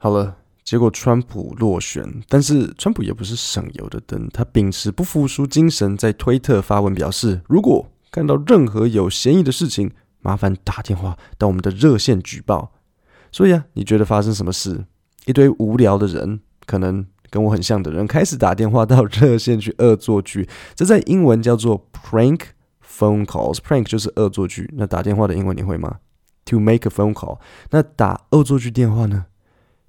好了，结果川普落选，但是川普也不是省油的灯，他秉持不服输精神，在推特发文表示，如果看到任何有嫌疑的事情，麻烦打电话到我们的热线举报。所以啊，你觉得发生什么事？一堆无聊的人，可能跟我很像的人，开始打电话到热线去恶作剧。这在英文叫做 prank phone calls。prank 就是恶作剧。那打电话的英文你会吗？To make a phone call。那打恶作剧电话呢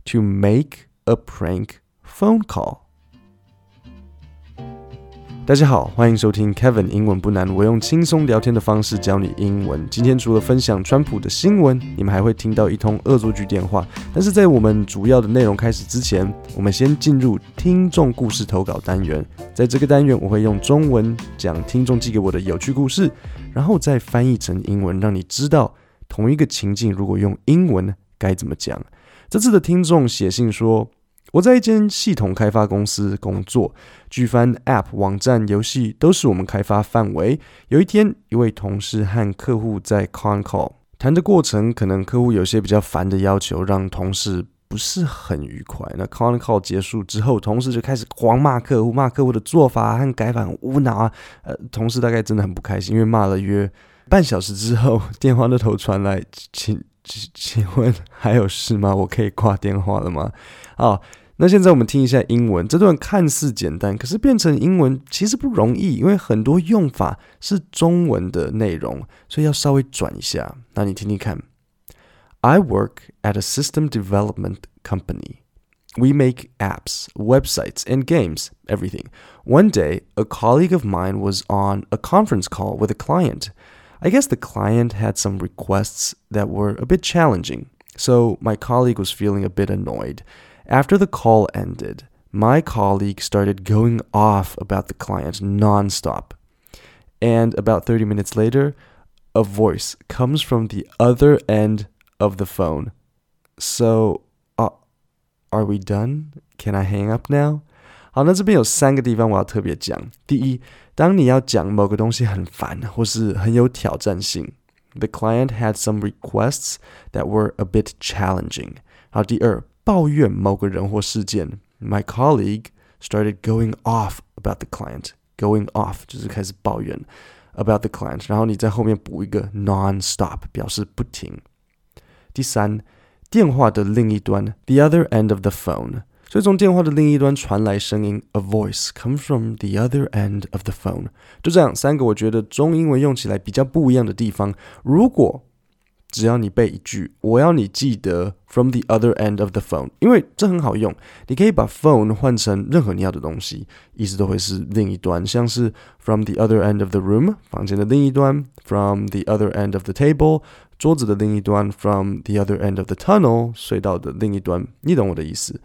？To make a prank phone call。大家好，欢迎收听 Kevin 英文不难。我用轻松聊天的方式教你英文。今天除了分享川普的新闻，你们还会听到一通恶作剧电话。但是在我们主要的内容开始之前，我们先进入听众故事投稿单元。在这个单元，我会用中文讲听众寄给我的有趣故事，然后再翻译成英文，让你知道同一个情境如果用英文该怎么讲。这次的听众写信说。我在一间系统开发公司工作，举凡 App、网站、游戏都是我们开发范围。有一天，一位同事和客户在 Con Call 谈的过程，可能客户有些比较烦的要求，让同事不是很愉快。那 Con Call 结束之后，同事就开始狂骂客户，骂客户的做法和改版无脑啊。呃，同事大概真的很不开心，因为骂了约半小时之后，电话那头传来，请请请问还有事吗？我可以挂电话了吗？啊。那现在我们听一下英文，这段看似简单，可是变成英文其实不容易，因为很多用法是中文的内容，所以要稍微转一下。那你听听看：I work at a system development company. We make apps, websites, and games, everything. One day, a colleague of mine was on a conference call with a client. I guess the client had some requests that were a bit challenging, so my colleague was feeling a bit annoyed. After the call ended, my colleague started going off about the client nonstop. And about 30 minutes later, a voice comes from the other end of the phone. So, uh, are we done? Can I hang up now? 好，那这边有三个地方我要特别讲。第一，当你要讲某个东西很烦或是很有挑战性，the client had some requests that were a bit challenging。好，第二。抱怨某个人或事件，My colleague started going off about the client. Going off 就是开始抱怨 about the client，然后你在后面补一个 non-stop，表示不停。第三，电话的另一端，the other end of the phone， 所以从电话的另一端传来声音，a voice comes from the other end of the phone。就这样，三个我觉得中英文用起来比较不一样的地方，如果只要你背一句，我要你记得 from the other end of the phone，因为这很好用。你可以把 phone 换成任何你要的东西，意思都会是另一端，像是 from the other end of the room，房间的另一端；from the other end of the table，桌子的另一端；from the other end of the tunnel，隧道的另一端。你懂我的意思。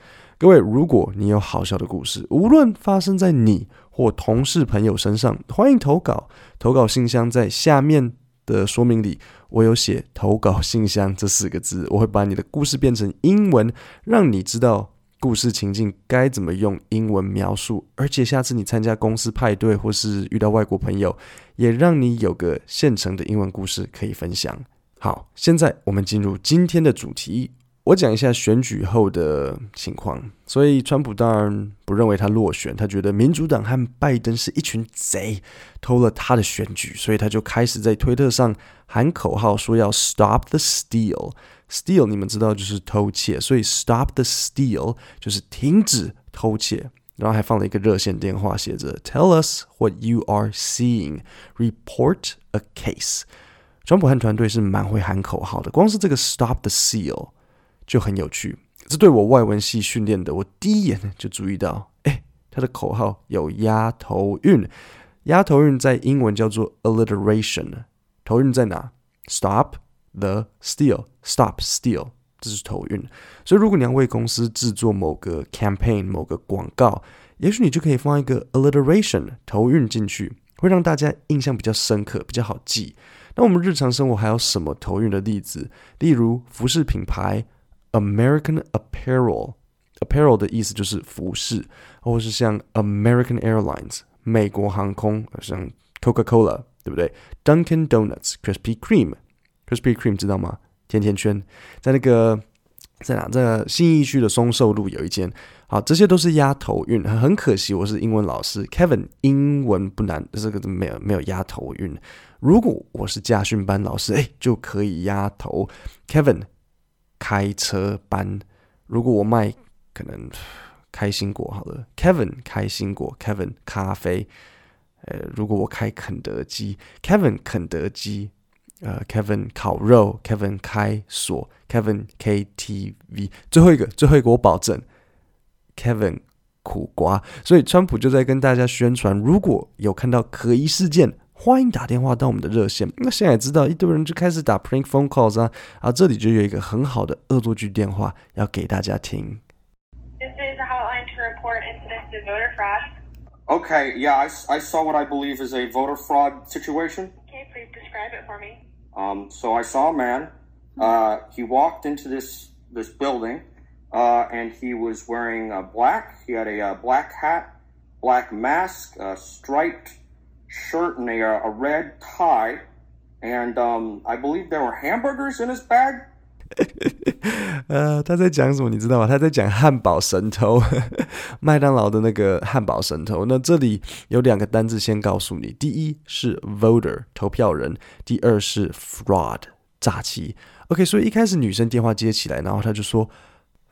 各位，如果你有好笑的故事，无论发生在你或同事朋友身上，欢迎投稿。投稿信箱在下面的说明里，我有写投稿信箱这四个字，我会把你的故事变成英文，让你知道故事情境该怎么用英文描述，而且下次你参加公司派对或是遇到外国朋友，也让你有个现成的英文故事可以分享。好，现在我们进入今天的主题。我讲一下选举后的情况，所以川普当然不认为他落选，他觉得民主党和拜登是一群贼，偷了他的选举，所以他就开始在推特上喊口号，说要 stop the steal。steal 你们知道就是偷窃，所以 stop the steal 就是停止偷窃，然后还放了一个热线电话，写着 Tell us what you are seeing, report a case。川普和团队是蛮会喊口号的，光是这个 stop the steal。就很有趣，这对我外文系训练的，我第一眼就注意到，哎，他的口号有押头韵，押头韵在英文叫做 alliteration，头韵在哪？Stop the steal，stop steal，这是头韵。所以如果你要为公司制作某个 campaign，某个广告，也许你就可以放一个 alliteration 头韵进去，会让大家印象比较深刻，比较好记。那我们日常生活还有什么头韵的例子？例如服饰品牌。American Apparel，Apparel 的意思就是服饰，或是像 American Airlines 美国航空，像 Coca-Cola 对不对？Dunkin' Donuts，Krispy Kreme，Krispy Kreme 知道吗？甜甜圈，在那个在哪？在信义区的松寿路有一间。好，这些都是押头韵。很可惜，我是英文老师，Kevin 英文不难，这个没有没有押头韵。如果我是驾训班老师，哎，就可以押头。Kevin 开车班。如果我卖可能开心果好了，Kevin 开心果，Kevin 咖啡。呃，如果我开肯德基，Kevin 肯德基。呃，Kevin 烤肉，Kevin 开锁，Kevin KTV，最后一个，最后一个我保证，Kevin 苦瓜。所以川普就在跟大家宣传，如果有看到可疑事件，欢迎打电话到我们的热线。那现在也知道一堆人就开始打 prank phone calls 啊，啊，这里就有一个很好的恶作剧电话要给大家听。This is a hotline to report incidents of voter fraud. Okay, yeah, I, I saw what I believe is a voter fraud situation. Okay, please describe it for me. Um, so I saw a man. Uh, he walked into this this building, uh, and he was wearing a black. He had a, a black hat, black mask, a striped shirt, and a, a red tie. And um, I believe there were hamburgers in his bag. 呃，他在讲什么？你知道吗？他在讲汉堡神偷，麦当劳的那个汉堡神偷。那这里有两个单字，先告诉你：第一是 voter 投票人，第二是 fraud 诈欺。OK，所以一开始女生电话接起来，然后他就说：“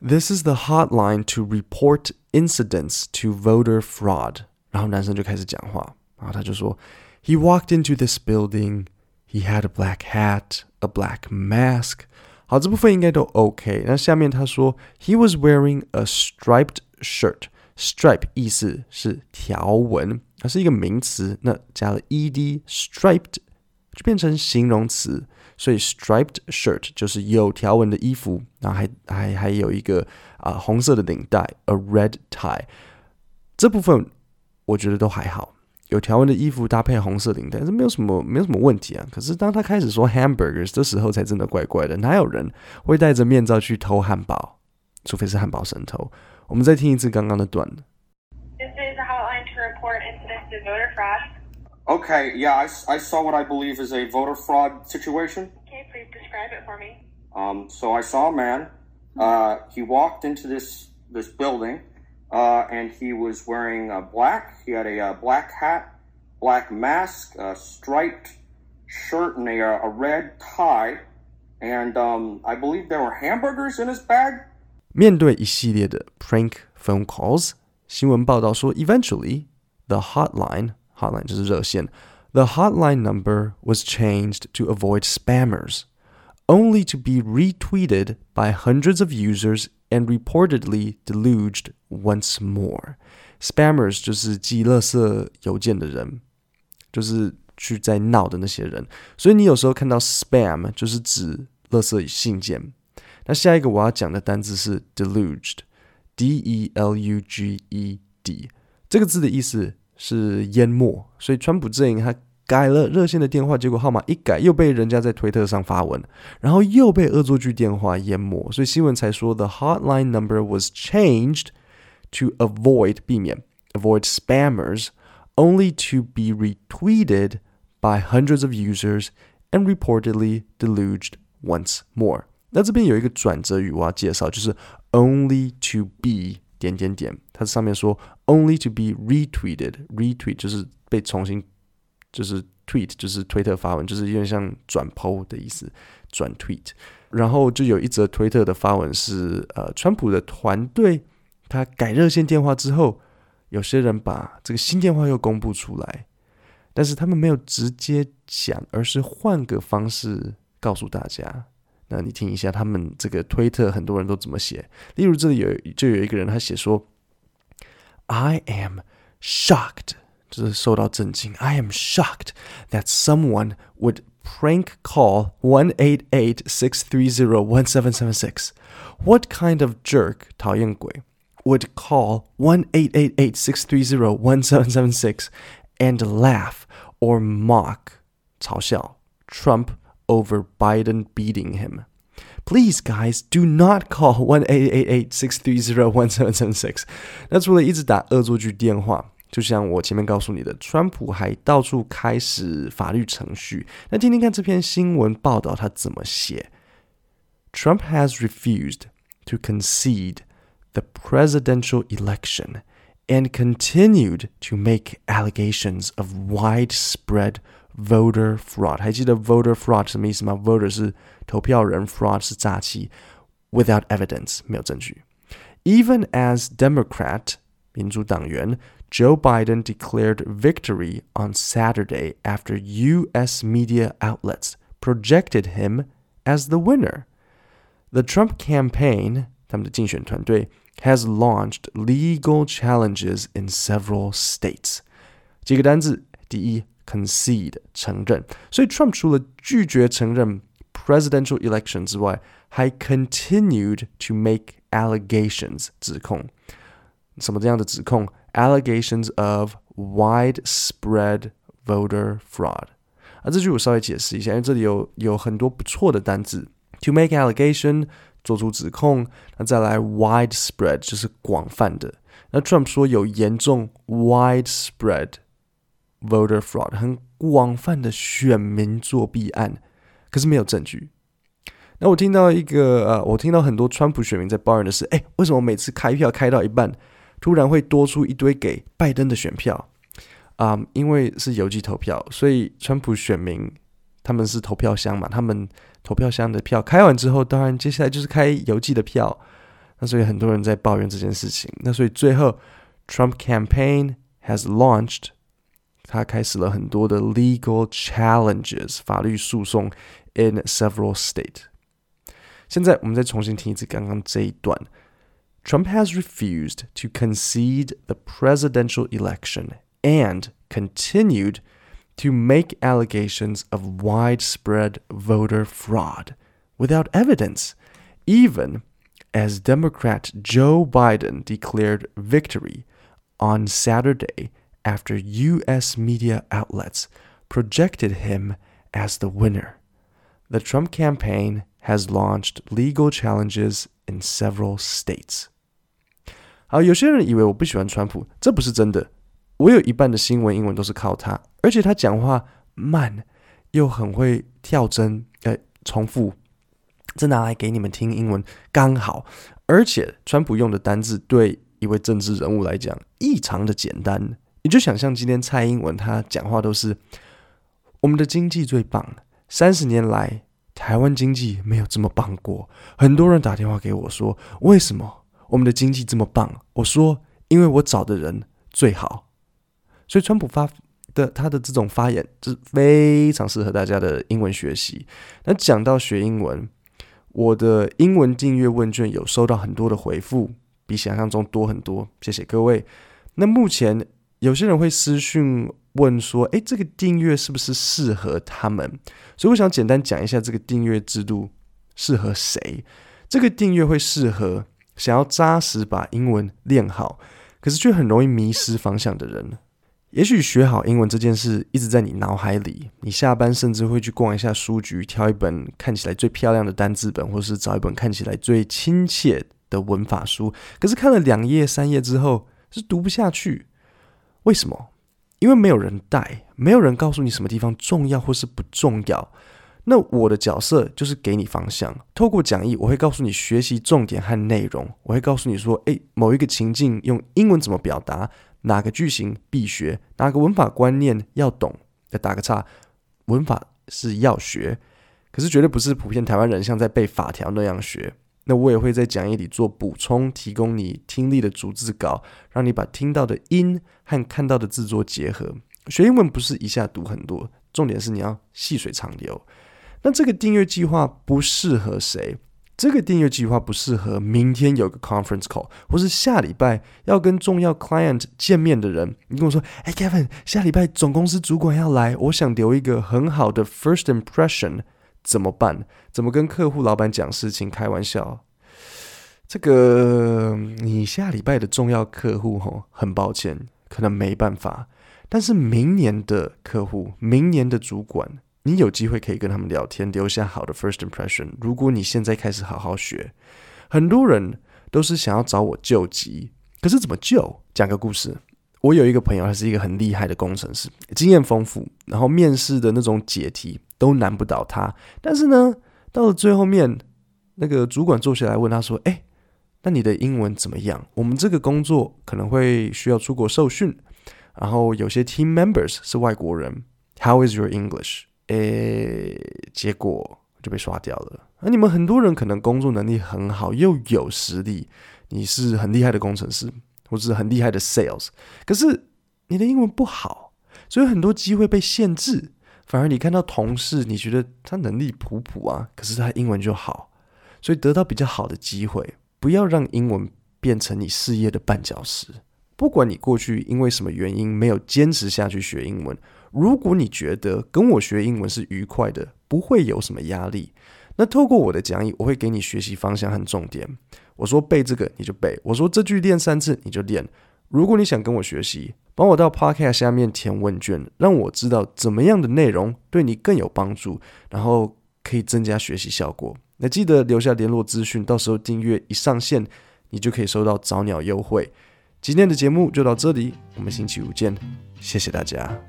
This is the hotline to report incidents to voter fraud。”然后男生就开始讲话， 然后他就说：“He walked into this building. He had a black hat, a black mask.” 好，这部分应该都 OK。那下面他说，He was wearing a striped shirt。Stripe 意思是条纹，它是一个名词。那加了 ed，striped 就变成形容词。所以 striped shirt 就是有条纹的衣服，然后还还还有一个啊、呃、红色的领带，a red tie。这部分我觉得都还好。 有条纹的衣服搭配红色领带，这没有什么没有什么问题啊。可是当他开始说 hamburgers 的时候，才真的怪怪的。哪有人会戴着面罩去偷汉堡？除非是汉堡神偷。我们再听一次刚刚的段。This is a hotline to report incidents of voter fraud. Okay, yeah, I, I saw what I believe is a voter fraud situation. Okay, please describe it for me. Um, so I saw a man. Uh, he walked into this this building. Uh, and he was wearing a black. He had a, a black hat, black mask, a striped shirt, and a, a red tie. And um, I believe there were hamburgers in his bag. 面对一系列的 prank phone calls，新闻报道说，eventually the hotline hotline 就是热线，the hotline number was changed to avoid spammers, only to be retweeted by hundreds of users and reportedly deluged once more. Spammers 就是寄垃圾邮件的人，就是去在闹的那些人。所以你有时候看到 spam 就是指垃圾信件。那下一个我要讲的单字是 deluged，d e l u g e d，这个字的意思是淹没。所以川普阵营他。改了热线的电话，结果号码一改，又被人家在推特上发文，然后又被恶作剧电话淹没，所以新闻才说 the hotline number was changed to avoid 避免 avoid spammers only to be retweeted by hundreds of users and reportedly deluged once more。那这边有一个转折语我要介绍，就是 only to be 点点点，它上面说 only to be retweeted，retweet 就是被重新。就是 tweet，就是推特发文，就是有点像转 po 的意思，转 tweet。然后就有一则推特的发文是，呃，川普的团队 他改热线电话之后，有些人把这个新电话又公布出来，但是他们没有直接讲，而是换个方式告诉大家。那你听一下他们这个推特很多人都怎么写，例如这里有就有一个人他写说，I am shocked。就是受到震惊。I am shocked that someone would prank call one eight eight six three zero one seven seven six. What kind of jerk 讨厌鬼 would call one eight eight eight six three zero one seven seven six and laugh or mock 嘲笑 Trump over Biden beating him? Please, guys, do not call one eight eight eight six three zero one seven seven six. 那除了一直打恶作剧电话。就像我前面告诉你的，川普还到处开始法律程序。那听听看这篇新闻报道他怎么写。Trump has refused to concede the presidential election and continued to make allegations of widespread voter fraud。还记得 voter fraud 什么意思吗？voter 是投票人，fraud 是诈欺。Without evidence，没有证据。Even as Democrat 民主党员 Joe Biden declared victory on Saturday after U.S. media outlets projected him as the winner. The Trump campaign, 他们的竞选团队 has launched legal challenges in several states. 几个单字，第一，concede 承认，所以 Trump 除了拒绝承认 presidential election 之外，还 continued to make allegations 指控，什么这样的指控？Allegations of widespread voter fraud。啊，这句我稍微解释一下，因为这里有有很多不错的单字。To make allegation 做出指控，那再来 widespread 就是广泛的。那 Trump 说有严重 widespread voter fraud 很广泛的选民作弊案，可是没有证据。那我听到一个呃，我听到很多川普选民在抱怨的是，哎，为什么每次开票开到一半，突然会多出一堆给拜登的选票？啊、因为是邮寄投票，所以川普选民他们是投票箱嘛，他们投票箱的票开完之后，当然接下来就是开邮寄的票。那所以很多人在抱怨这件事情。那所以最后，Trump campaign has launched，他开始了很多的 legal challenges 法律诉讼 in several states。现在我们再重新听一次刚刚这一段。Trump has refused to concede the presidential election and continued to make allegations of widespread voter fraud without evidence, even as Democrat Joe Biden declared victory on Saturday after U.S. media outlets projected him as the winner. The Trump campaign has launched legal challenges in several states. 好，有些人以为我不喜欢川普，这不是真的。我有一半的新闻英文都是靠他， 而且他讲话慢，又很会跳针，呃，重复。这拿来给你们听英文刚好。而且川普用的单字对一位政治人物来讲异常的简单。你就想象今天蔡英文他讲话都是我们的经济最棒，三十年来。台湾经济没有这么棒过。很多人打电话给我说：“为什么我们的经济这么棒？”我说：“因为我找的人最好。”所以，川普发的他的这种发言，是非常适合大家的英文学习。那讲到学英文，我的英文订阅问卷有收到很多的回复，比想象中多很多。谢谢各位。那目前有些人会私讯。问说：“诶，这个订阅是不是适合他们？”所以我想简单讲一下这个订阅制度适合谁。这个订阅会适合想要扎实把英文练好，可是却很容易迷失方向的人。也许学好英文这件事一直在你脑海里，你下班甚至会去逛一下书局，挑一本看起来最漂亮的单字本，或是找一本看起来最亲切的文法书。可是看了两页、三页之后，是读不下去。为什么？因为没有人带，没有人告诉你什么地方重要或是不重要。那我的角色就是给你方向，透过讲义，我会告诉你学习重点和内容。我会告诉你说，诶，某一个情境用英文怎么表达，哪个句型必学，哪个文法观念要懂。再打个岔，文法是要学，可是绝对不是普遍台湾人像在背法条那样学。那我也会在讲义里做补充，提供你听力的逐字稿，让你把听到的音和看到的字做结合。学英文不是一下读很多，重点是你要细水长流。那这个订阅计划不适合谁？这个订阅计划不适合明天有个 conference call，或是下礼拜要跟重要 client 见面的人。你跟我说：“哎，Kevin，下礼拜总公司主管要来，我想留一个很好的 first impression。”怎么办？怎么跟客户、老板讲事情？开玩笑，这个你下礼拜的重要客户吼，很抱歉，可能没办法。但是明年的客户、明年的主管，你有机会可以跟他们聊天，留下好的 first impression。如果你现在开始好好学，很多人都是想要找我救急，可是怎么救？讲个故事。我有一个朋友，他是一个很厉害的工程师，经验丰富，然后面试的那种解题都难不倒他。但是呢，到了最后面，那个主管坐下来问他说：“哎，那你的英文怎么样？我们这个工作可能会需要出国受训，然后有些 team members 是外国人。How is your English？诶，结果就被刷掉了。那你们很多人可能工作能力很好，又有实力，你是很厉害的工程师，或是很厉害的 sales，可是你的英文不好，所以很多机会被限制。反而你看到同事，你觉得他能力普普啊，可是他英文就好，所以得到比较好的机会。不要让英文变成你事业的绊脚石。不管你过去因为什么原因没有坚持下去学英文，如果你觉得跟我学英文是愉快的，不会有什么压力，那透过我的讲义，我会给你学习方向和重点。我说背这个你就背，我说这句练三次你就练。如果你想跟我学习，帮我到 Podcast 下面填问卷，让我知道怎么样的内容对你更有帮助，然后可以增加学习效果。那记得留下联络资讯，到时候订阅一上线，你就可以收到早鸟优惠。今天的节目就到这里，我们星期五见，谢谢大家。